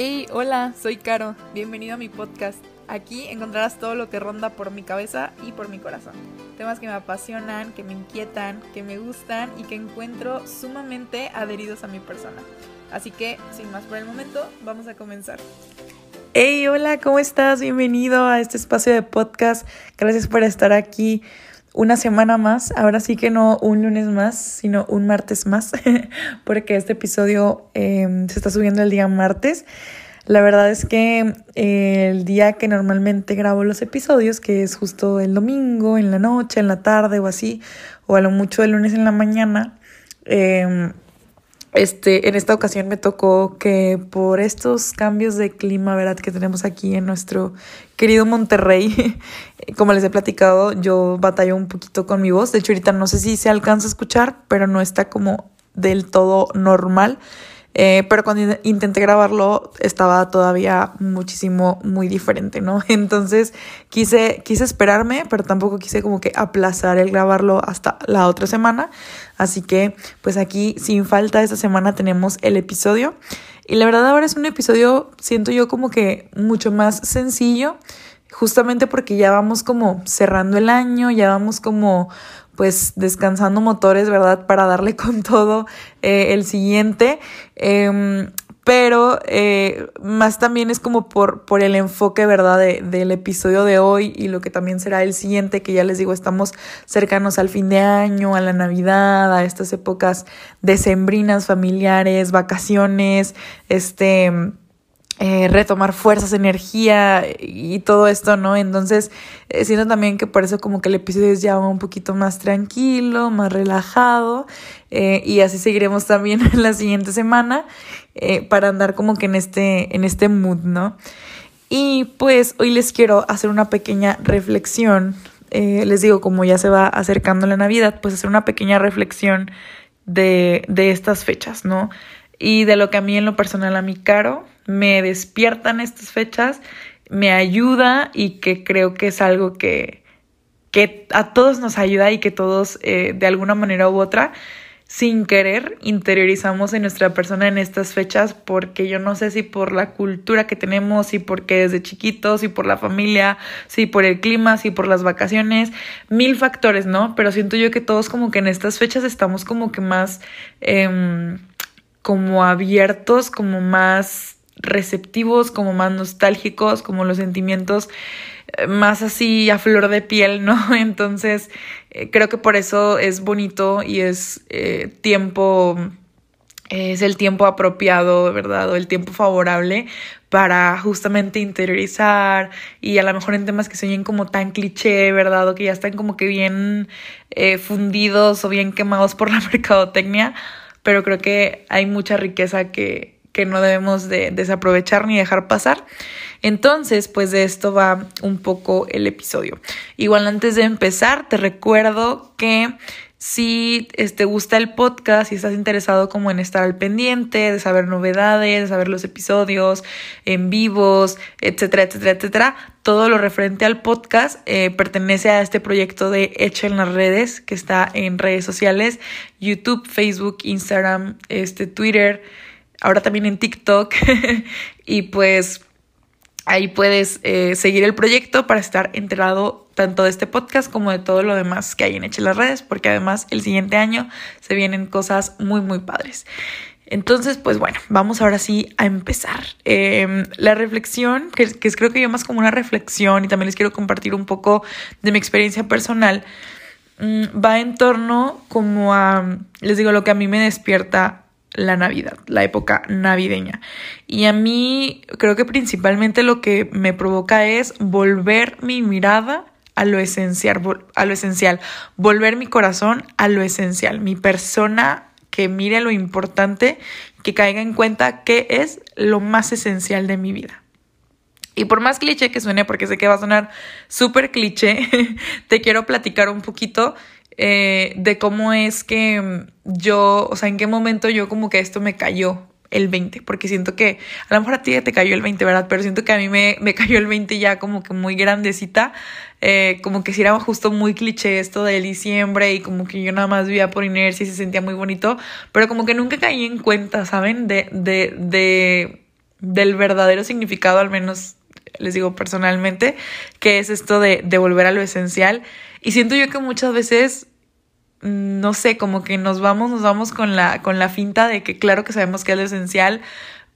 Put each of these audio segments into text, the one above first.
Hey, hola, soy Caro. Bienvenido a mi podcast. Aquí encontrarás todo lo que ronda por mi cabeza y por mi corazón. Temas que me apasionan, que me inquietan, que me gustan y que encuentro sumamente adheridos a mi persona. Así que, sin más por el momento, vamos a comenzar. Hey, hola, ¿cómo estás? Bienvenido a este espacio de podcast. Gracias por estar aquí una semana más, ahora sí que no un lunes más, sino un martes más, porque este episodio em, se está subiendo el día martes. La verdad es que eh, el día que normalmente grabo los episodios, que es justo el domingo, en la noche, en la tarde o así, o a lo mucho el lunes en la mañana, eh, este, en esta ocasión me tocó que por estos cambios de clima, ¿verdad? Que tenemos aquí en nuestro querido Monterrey, como les he platicado, yo batallo un poquito con mi voz. De hecho, ahorita no sé si se alcanza a escuchar, pero no está como del todo normal. Eh, pero cuando intenté grabarlo estaba todavía muchísimo, muy diferente, ¿no? Entonces quise, quise esperarme, pero tampoco quise como que aplazar el grabarlo hasta la otra semana. Así que pues aquí sin falta esta semana tenemos el episodio. Y la verdad ahora es un episodio, siento yo como que mucho más sencillo, justamente porque ya vamos como cerrando el año, ya vamos como pues descansando motores, ¿verdad? Para darle con todo eh, el siguiente. Em, pero eh, más también es como por, por el enfoque, ¿verdad? del episodio de hoy y lo que también será el siguiente, que ya les digo, estamos cercanos al fin de año, a la Navidad, a estas épocas decembrinas, familiares, vacaciones, este eh, retomar fuerzas, energía y todo esto, ¿no? Entonces, eh, siento también que por eso como que el episodio es ya un poquito más tranquilo, más relajado, eh, y así seguiremos también en la siguiente semana para andar como que en este, en este mood, ¿no? Y pues hoy les quiero hacer una pequeña reflexión, les digo, como ya se va acercando la Navidad, pues hacer una pequeña reflexión de, de estas fechas, ¿no? Y de lo que a mí en lo personal a mí caro me despiertan estas fechas, me ayuda y que creo que es algo que, que a todos nos ayuda y que todos eh, de alguna manera u otra sin querer interiorizamos en nuestra persona en estas fechas porque yo no sé si por la cultura que tenemos, si porque desde chiquitos, si por la familia, si por el clima, si por las vacaciones, mil factores, ¿no? Pero siento yo que todos como que en estas fechas estamos como que más em, como abiertos, como más receptivos, como más nostálgicos, como los sentimientos eh, más así a flor de piel, ¿no? Entonces, eh, creo que por eso es bonito y es eh, tiempo, es el tiempo apropiado, ¿verdad? O el tiempo favorable para justamente interiorizar y a lo mejor en temas que se como tan cliché, ¿verdad? O que ya están como que bien fundidos o bien quemados por la mercadotecnia, pero creo que hay mucha riqueza que, que no debemos de desaprovechar ni dejar pasar. Entonces, pues de esto va un poco el episodio. Igual antes de empezar, te recuerdo que si te este, gusta el podcast, si estás interesado como en estar al pendiente, de saber novedades, de saber los episodios en vivos, etcétera, etcétera, etcétera, todo lo referente al podcast eh, pertenece a este proyecto de Hecha en las redes, que está en redes sociales, YouTube, Facebook, Instagram, este, Twitter, ahora también en TikTok y pues ahí puedes eh, seguir el proyecto para estar enterado tanto de este podcast como de todo lo demás que hay en Eche las redes, porque además el siguiente año se vienen cosas muy, muy padres. Entonces, pues bueno, vamos ahora sí a empezar. Em, la reflexión, que, que creo que yo más como una reflexión y también les quiero compartir un poco de mi experiencia personal, mm, va en torno como a, les digo, lo que a mí me despierta la Navidad, la época navideña. Y a mí creo que principalmente lo que me provoca es volver mi mirada a lo esencial, a lo esencial, volver mi corazón a lo esencial, mi persona que mire lo importante, que caiga en cuenta qué es lo más esencial de mi vida. Y por más cliché que suene, porque sé que va a sonar súper cliché, te quiero platicar un poquito eh, de cómo es que yo, o sea, en qué momento yo como que esto me cayó el 20, porque siento que a lo mejor a ti te cayó el 20, ¿verdad? Pero siento que a mí me, me cayó el 20 ya como que muy grandecita, eh, como que si era justo muy cliché esto de diciembre y como que yo nada más vivía por inercia y se sentía muy bonito, pero como que nunca caí en cuenta, ¿saben? De, de, de del verdadero significado, al menos les digo personalmente, que es esto de, de volver a lo esencial. Y siento yo que muchas veces no sé, como que nos vamos, nos vamos con la, con la finta de que claro que sabemos que es lo esencial,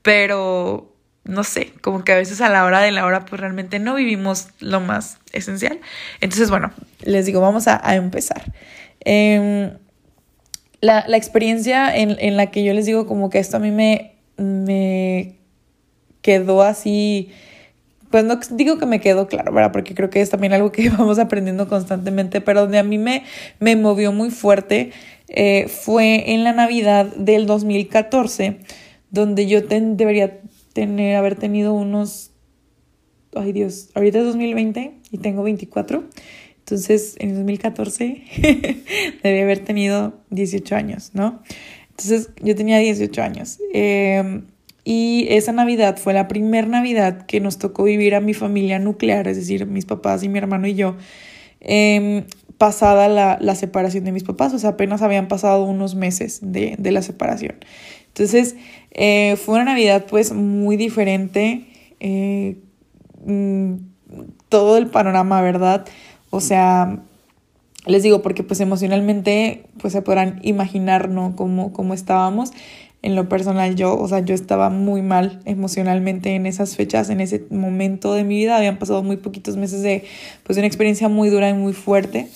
pero no sé, como que a veces a la hora de la hora pues realmente no vivimos lo más esencial. Entonces, bueno, les digo, vamos a, empezar. Em, la, experiencia en, en, la que yo les digo como que esto a mí me, me quedó así, pues no digo que me quedó claro, ¿verdad? Porque creo que es también algo que vamos aprendiendo constantemente, pero donde a mí me, me movió muy fuerte eh, fue en la Navidad del 2014, donde yo debería tener, haber tenido unos, ay Dios, ahorita es 2020 y tengo 24. Entonces, en 2014 debí haber tenido 18 años, ¿no? Entonces, yo tenía 18 años. Em, y esa Navidad fue la primera Navidad que nos tocó vivir a mi familia nuclear, es decir, mis papás y mi hermano y yo, em, pasada la, la, separación de mis papás, o sea, apenas habían pasado unos meses de, de la separación. Entonces, eh, fue una Navidad pues muy diferente, eh, mm, todo el panorama, ¿verdad? O sea, les digo, porque pues emocionalmente pues se podrán imaginar, ¿no? Cómo, cómo estábamos. En lo personal yo, o sea, yo estaba muy mal emocionalmente en esas fechas, en ese momento de mi vida. Habían pasado muy poquitos meses de pues una experiencia muy dura y muy fuerte.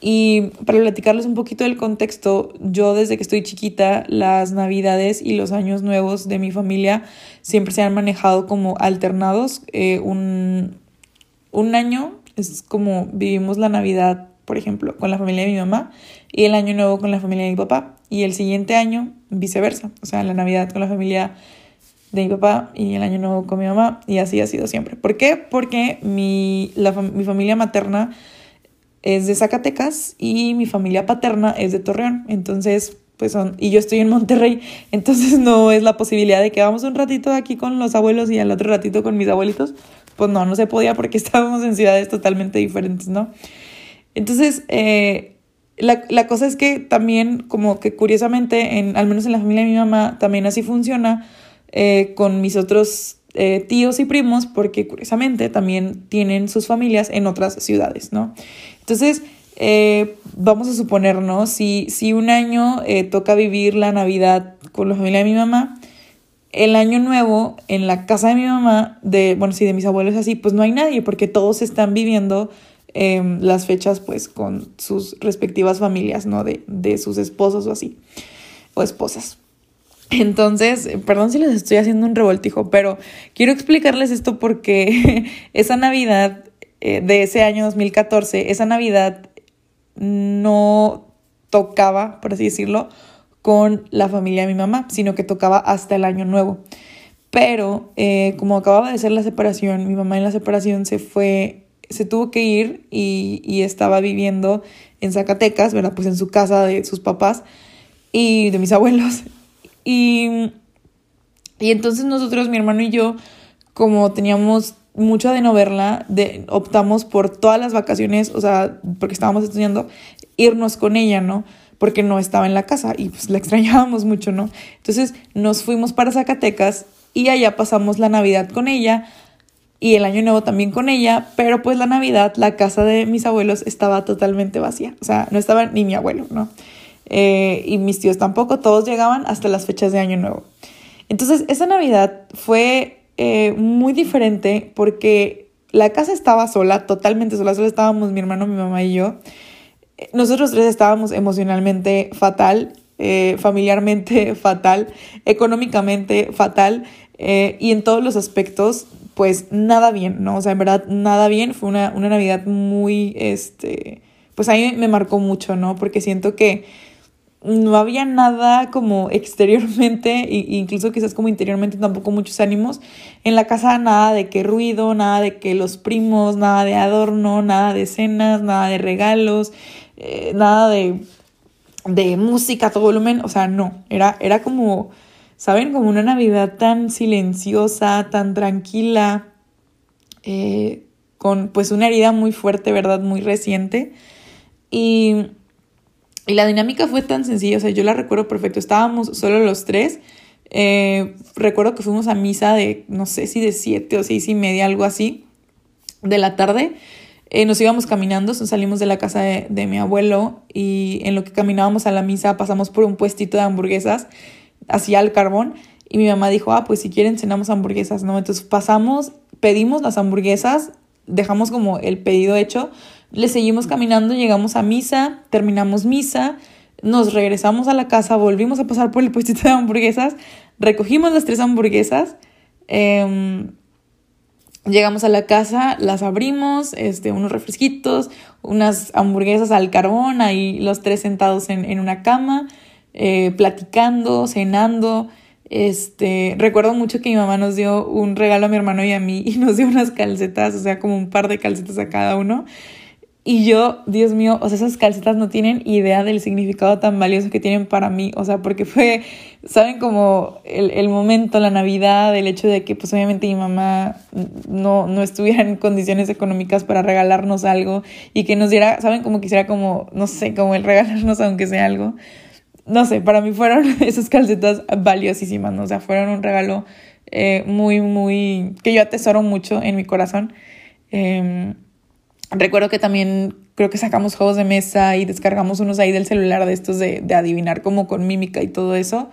Y para platicarles un poquito del contexto, yo desde que estoy chiquita, las navidades y los años nuevos de mi familia siempre se han manejado como alternados. Eh, un, un año es como vivimos la Navidad, por ejemplo, con la familia de mi mamá y el año nuevo con la familia de mi papá. Y el siguiente año viceversa, o sea, la Navidad con la familia de mi papá y el año nuevo con mi mamá y así ha sido siempre. ¿Por qué? Porque mi, la, mi familia materna es de Zacatecas y mi familia paterna es de Torreón. Entonces, pues son, y yo estoy en Monterrey, entonces no es la posibilidad de que vamos un ratito aquí con los abuelos y al otro ratito con mis abuelitos. Pues no, no se podía porque estábamos en ciudades totalmente diferentes, ¿no? Entonces, eh, la, la, cosa es que también, como que curiosamente, en, al menos en la familia de mi mamá, también así funciona eh, con mis otros eh, tíos y primos, porque curiosamente también tienen sus familias en otras ciudades, ¿no? Entonces, eh, vamos a suponernos, si, si un año eh, toca vivir la Navidad con la familia de mi mamá, el año nuevo en la casa de mi mamá, de, bueno, si de mis abuelos así, pues no hay nadie, porque todos están viviendo em, las fechas pues con sus respectivas familias, ¿no? De, de sus esposos o así, o esposas. Entonces, perdón si les estoy haciendo un revoltijo, pero quiero explicarles esto porque esa Navidad eh, de ese año 2014, esa Navidad no tocaba, por así decirlo, con la familia de mi mamá, sino que tocaba hasta el año nuevo. Pero eh, como acababa de ser la separación, mi mamá en la separación se fue, se tuvo que ir y, y estaba viviendo en Zacatecas, ¿verdad? Pues en su casa de sus papás y de mis abuelos. Y, y entonces nosotros, mi hermano y yo, como teníamos mucho de no verla, de, optamos por todas las vacaciones, o sea, porque estábamos estudiando, irnos con ella, ¿no? Porque no estaba en la casa y pues la extrañábamos mucho, ¿no? Entonces nos fuimos para Zacatecas y allá pasamos la Navidad con ella y el año nuevo también con ella, pero pues la Navidad, la casa de mis abuelos estaba totalmente vacía, o sea, no estaba ni mi abuelo, ¿no? Eh, y mis tíos tampoco, todos llegaban hasta las fechas de año nuevo. Entonces, esa Navidad fue eh, muy diferente porque la casa estaba sola, totalmente sola, solo estábamos mi hermano, mi mamá y yo. Nosotros tres estábamos emocionalmente fatal, eh, familiarmente fatal, económicamente fatal eh, y en todos los aspectos, pues nada bien, ¿no? O sea, en verdad, nada bien. Fue una, una Navidad muy, este, pues a mí me marcó mucho, ¿no? Porque siento que no había nada como exteriormente, e incluso quizás como interiormente tampoco muchos ánimos. En la casa nada de que ruido, nada de que los primos, nada de adorno, nada de cenas, nada de regalos, eh, nada de, de música a todo volumen. O sea, no, era, era como, ¿saben? Como una Navidad tan silenciosa, tan tranquila, eh, con pues una herida muy fuerte, ¿verdad? Muy reciente. Y y la dinámica fue tan sencilla, o sea, yo la recuerdo perfecto. Estábamos solo los tres, Eh, recuerdo que fuimos a misa de, no sé si de siete o seis y media, algo así, de la tarde. Eh, nos íbamos caminando, salimos de la casa de, de, mi abuelo y en lo que caminábamos a la misa pasamos por un puestito de hamburguesas hacia el carbón y mi mamá dijo, ah, pues si quieren cenamos hamburguesas, ¿no? Entonces pasamos, pedimos las hamburguesas, dejamos como el pedido hecho, le seguimos caminando, llegamos a misa, terminamos misa, nos regresamos a la casa, volvimos a pasar por el puestito de hamburguesas, recogimos las tres hamburguesas, eh, llegamos a la casa, las abrimos, este, unos refresquitos, unas hamburguesas al carbón, ahí los tres sentados en, en una cama, eh, platicando, cenando. Este, recuerdo mucho que mi mamá nos dio un regalo a mi hermano y a mí y nos dio unas calcetas, o sea, como un par de calcetas a cada uno. Y yo, Dios mío, o sea, esas calcetas no tienen idea del significado tan valioso que tienen para mí, o sea, porque fue, saben, como el, el momento, la Navidad, el hecho de que pues obviamente mi mamá no, no estuviera en condiciones económicas para regalarnos algo y que nos diera, saben, como quisiera como, no sé, como el regalarnos aunque sea algo. No sé, para mí fueron esas calcetas valiosísimas, ¿no? o sea, fueron un regalo eh, muy, muy, que yo atesoro mucho en mi corazón. Eh, Recuerdo que también creo que sacamos juegos de mesa y descargamos unos ahí del celular de estos de, de adivinar como con mímica y todo eso.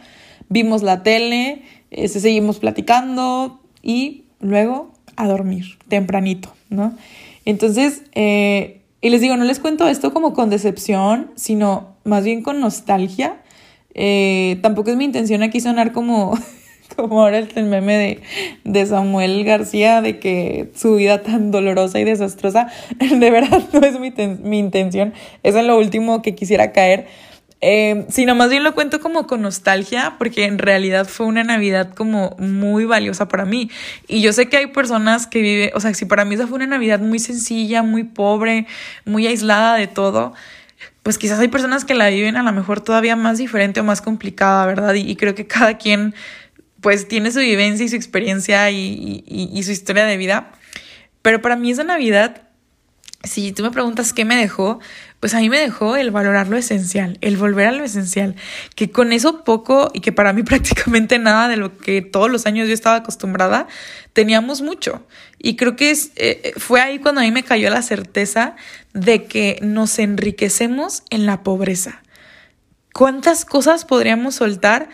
Vimos la tele, este, seguimos platicando y luego a dormir tempranito, ¿no? Entonces, eh, y les digo, no les cuento esto como con decepción, sino más bien con nostalgia. Eh, tampoco es mi intención aquí sonar como como ahora el meme de, de Samuel García, de que su vida tan dolorosa y desastrosa, de verdad no es mi, mi intención, es en lo último que quisiera caer. Eh, sino más bien lo cuento como con nostalgia, porque en realidad fue una Navidad como muy valiosa para mí. Y yo sé que hay personas que viven, o sea, si para mí esa fue una Navidad muy sencilla, muy pobre, muy aislada de todo, pues quizás hay personas que la viven a lo mejor todavía más diferente o más complicada, ¿verdad? Y, y creo que cada quien pues tiene su vivencia y su experiencia y, su historia de vida. Pero para mí esa Navidad, si tú me preguntas qué me dejó, pues a mí me dejó el valorar lo esencial, el volver a lo esencial, que con eso poco y que para mí prácticamente nada de lo que todos los años yo estaba acostumbrada, teníamos mucho. Y creo que es, eh, fue ahí cuando a mí me cayó la certeza de que nos enriquecemos en la pobreza. ¿Cuántas cosas podríamos soltar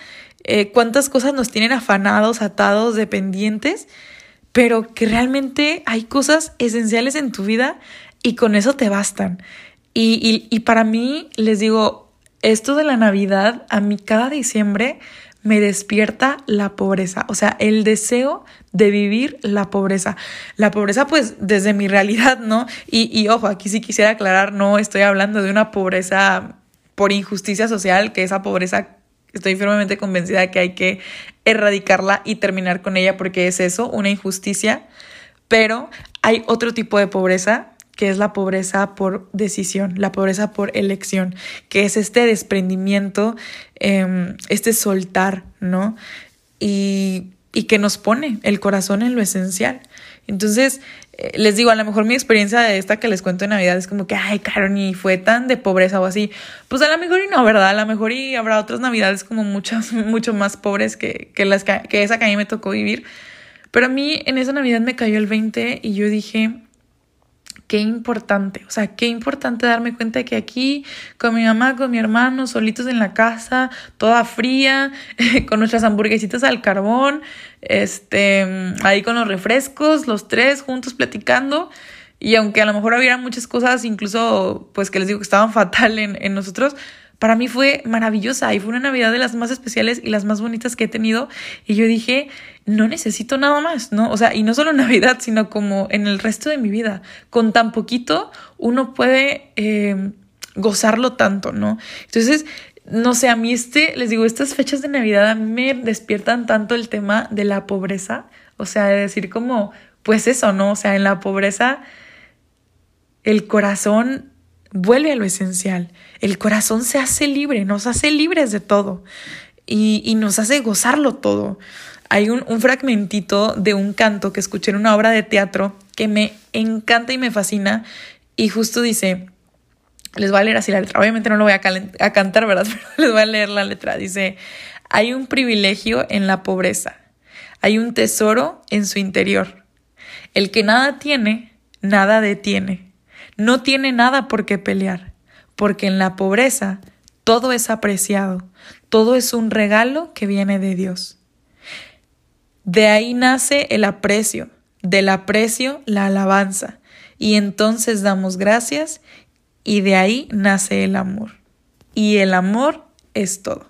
eh, cuántas cosas nos tienen afanados, atados, dependientes, pero que realmente hay cosas esenciales en tu vida y con eso te bastan. Y, y, para mí, les digo, esto de la Navidad, a mí cada diciembre me despierta la pobreza, o sea, el deseo de vivir la pobreza. La pobreza, pues, desde mi realidad, ¿no? Y, y ojo, aquí sí quisiera aclarar, no estoy hablando de una pobreza por injusticia social, que esa pobreza Estoy firmemente convencida de que hay que erradicarla y terminar con ella porque es eso, una injusticia. Pero hay otro tipo de pobreza que es la pobreza por decisión, la pobreza por elección, que es este desprendimiento, em, este soltar, ¿no? Y, y que nos pone el corazón en lo esencial. Entonces, eh, les digo, a lo mejor mi experiencia de esta que les cuento en Navidad es como que, ay, caro, ni fue tan de pobreza o así. Pues a lo mejor y no, ¿verdad? A lo mejor y habrá otras Navidades como muchas, mucho más pobres que, que, las que, que esa que a mí me tocó vivir. Pero a mí en esa Navidad me cayó el 20 y yo dije, qué importante, o sea, qué importante darme cuenta de que aquí con mi mamá, con mi hermano, solitos en la casa, toda fría, con nuestras hamburguesitas al carbón, este, ahí con los refrescos, los tres juntos platicando. Y aunque a lo mejor había muchas cosas, incluso, pues que les digo que estaban fatal en nosotros, para mí fue maravillosa y fue una Navidad de las más especiales y las más bonitas que he tenido. Y yo dije, no necesito nada más, ¿no? O sea, y no solo Navidad, sino como en el resto de mi vida. Con tan poquito uno puede eh, gozarlo tanto, ¿no? Entonces, no sé, a mí este, les digo, estas fechas de Navidad a mí me despiertan tanto el tema de la pobreza. O sea, de decir como, pues eso, ¿no? O sea, en la pobreza el corazón vuelve a lo esencial. El corazón se hace libre, nos hace libres de todo y, y nos hace gozarlo todo. Hay un, un, fragmentito de un canto que escuché en una obra de teatro que me encanta y me fascina y justo dice, les voy a leer así la letra, obviamente no lo voy a, a cantar, ¿verdad? Pero les voy a leer la letra. Dice, Hay un privilegio en la pobreza. Hay un tesoro en su interior. El que nada tiene, nada detiene. No tiene nada por qué pelear, porque en la pobreza todo es apreciado, todo es un regalo que viene de Dios. De ahí nace el aprecio, del aprecio la alabanza, y entonces damos gracias y de ahí nace el amor. Y el amor es todo.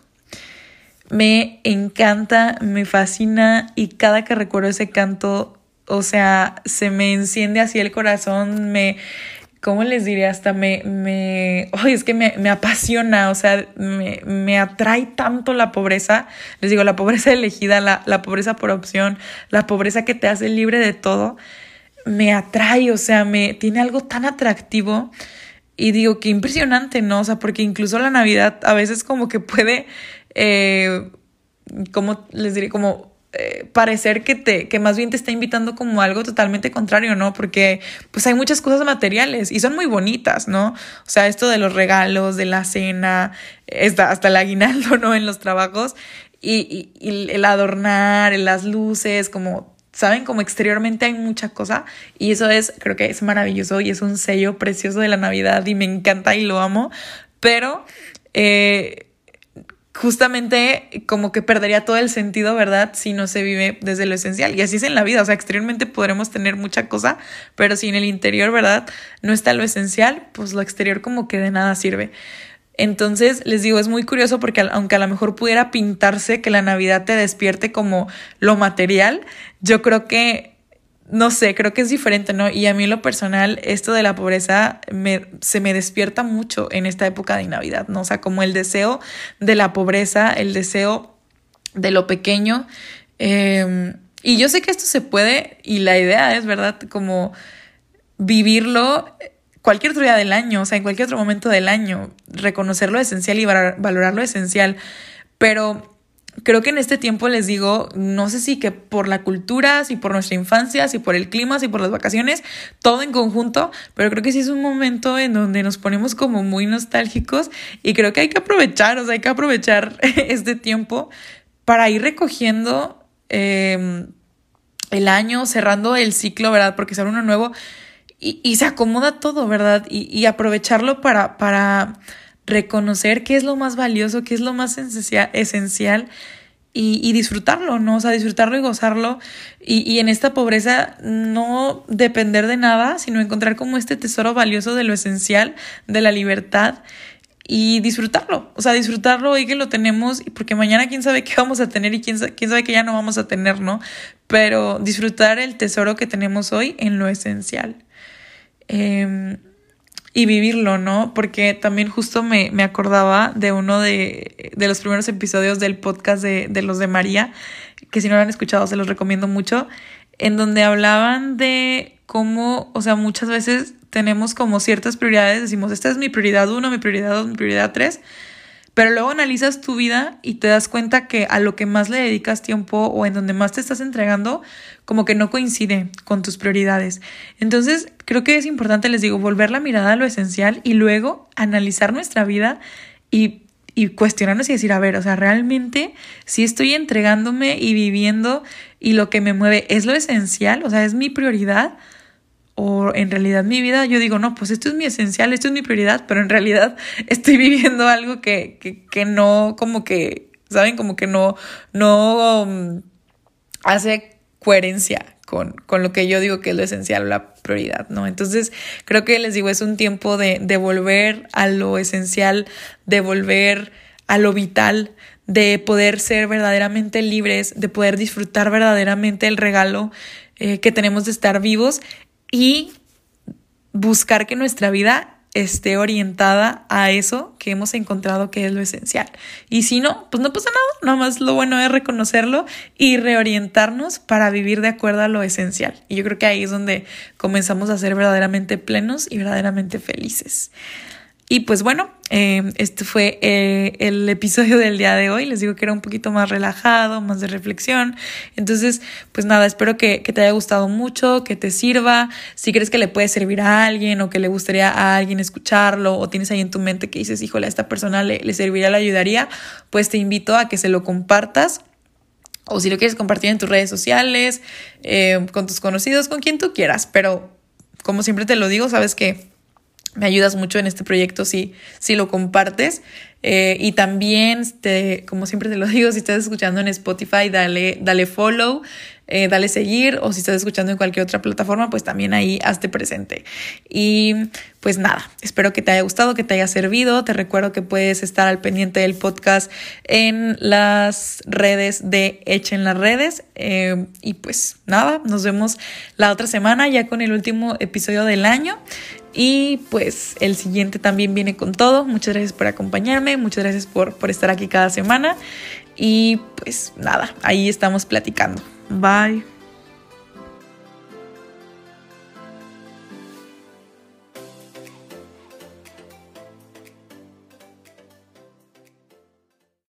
Me encanta, me fascina y cada que recuerdo ese canto, o sea, se me enciende así el corazón, me, ¿cómo les diré? Hasta me, me, es que me, me, apasiona, o sea, me, me, atrae tanto la pobreza, les digo, la pobreza elegida, la, la pobreza por opción, la pobreza que te hace libre de todo, me atrae, o sea, me tiene algo tan atractivo. Y digo, qué impresionante, ¿no? O sea, porque incluso la Navidad a veces como que puede eh, como les diré, como eh, parecer que te, que más bien te está invitando como algo totalmente contrario, ¿no? Porque pues hay muchas cosas materiales y son muy bonitas, ¿no? O sea, esto de los regalos, de la cena, hasta el aguinaldo, ¿no? En los trabajos y, el adornar, las luces, como saben, como exteriormente hay mucha cosa y eso es, creo que es maravilloso y es un sello precioso de la Navidad y me encanta y lo amo, pero eh, justamente como que perdería todo el sentido, ¿verdad? Si no se vive desde lo esencial. Y así es en la vida, o sea, exteriormente podremos tener mucha cosa, pero si en el interior, ¿verdad? No está lo esencial, pues lo exterior como que de nada sirve. Entonces, les digo, es muy curioso porque aunque a lo mejor pudiera pintarse que la Navidad te despierte como lo material, yo creo que no sé, creo que es diferente, ¿no? Y a mí en lo personal, esto de la pobreza me, se me despierta mucho en esta época de Navidad, ¿no? O sea, como el deseo de la pobreza, el deseo de lo pequeño. Em, y yo sé que esto se puede, y la idea es, ¿verdad? Como vivirlo cualquier otro día del año, o sea, en cualquier otro momento del año, reconocer lo esencial y valorar lo esencial. Pero creo que en este tiempo les digo, no sé si que por la cultura, si por nuestra infancia, si por el clima, si por las vacaciones, todo en conjunto, pero creo que sí es un momento en donde nos ponemos como muy nostálgicos y creo que hay que aprovechar, o sea, hay que aprovechar este tiempo para ir recogiendo em, el año, cerrando el ciclo, ¿verdad? Porque sale uno nuevo y, y se acomoda todo, ¿verdad? Y, y aprovecharlo para... para reconocer qué es lo más valioso, qué es lo más esencial y, disfrutarlo, ¿no? O sea, disfrutarlo y gozarlo. Y, y, en esta pobreza no depender de nada, sino encontrar como este tesoro valioso de lo esencial, de la libertad y disfrutarlo. O sea, disfrutarlo hoy que lo tenemos, porque mañana quién sabe qué vamos a tener y quién, quién sabe que ya no vamos a tener, ¿no? Pero disfrutar el tesoro que tenemos hoy en lo esencial. Eh, y vivirlo, ¿no? Porque también justo me, me acordaba de uno de, de, los primeros episodios del podcast de, de los de María, que si no lo han escuchado se los recomiendo mucho, en donde hablaban de cómo, o sea, muchas veces tenemos como ciertas prioridades, decimos, esta es mi prioridad uno, mi prioridad dos, mi prioridad tres, pero luego analizas tu vida y te das cuenta que a lo que más le dedicas tiempo o en donde más te estás entregando, como que no coincide con tus prioridades. Entonces, creo que es importante, les digo, volver la mirada a lo esencial y luego analizar nuestra vida y y cuestionarnos y decir, a ver, o sea, realmente si estoy entregándome y viviendo y lo que me mueve es lo esencial, o sea, es mi prioridad, o en realidad mi vida, yo digo, no, pues esto es mi esencial, esto es mi prioridad, pero en realidad estoy viviendo algo que, que, que no, como que, ¿saben? Como que no, no um, hace coherencia con, con, lo que yo digo que es lo esencial la prioridad, ¿no? Entonces, creo que les digo, es un tiempo de, de volver a lo esencial, de volver a lo vital, de poder ser verdaderamente libres, de poder disfrutar verdaderamente el regalo eh, que tenemos de estar vivos y buscar que nuestra vida esté orientada a eso que hemos encontrado que es lo esencial. Y si no, pues no pasa nada, nada más lo bueno es reconocerlo y reorientarnos para vivir de acuerdo a lo esencial. Y yo creo que ahí es donde comenzamos a ser verdaderamente plenos y verdaderamente felices. Y pues bueno, eh, este fue eh, el episodio del día de hoy. Les digo que era un poquito más relajado, más de reflexión. Entonces, pues nada, espero que, te haya gustado mucho, que te sirva. Si crees que le puede servir a alguien o que le gustaría a alguien escucharlo o tienes ahí en tu mente que dices, híjole, a esta persona le, le serviría, le ayudaría, pues te invito a que se lo compartas o si lo quieres compartir en tus redes sociales, eh, con tus conocidos, con quien tú quieras. Pero como siempre te lo digo, sabes que me ayudas mucho en este proyecto si, si lo compartes. Eh, y también, te, como siempre te lo digo, si estás escuchando en Spotify, dale, dale follow, eh, dale seguir, o si estás escuchando en cualquier otra plataforma, pues también ahí hazte presente. Y pues nada, espero que te haya gustado, que te haya servido. Te recuerdo que puedes estar al pendiente del podcast en las redes de Echen las redes. Eh, y pues nada, nos vemos la otra semana ya con el último episodio del año. Y pues el siguiente también viene con todo. Muchas gracias por acompañarme, muchas gracias por, por estar aquí cada semana. Y pues nada, ahí estamos platicando. Bye.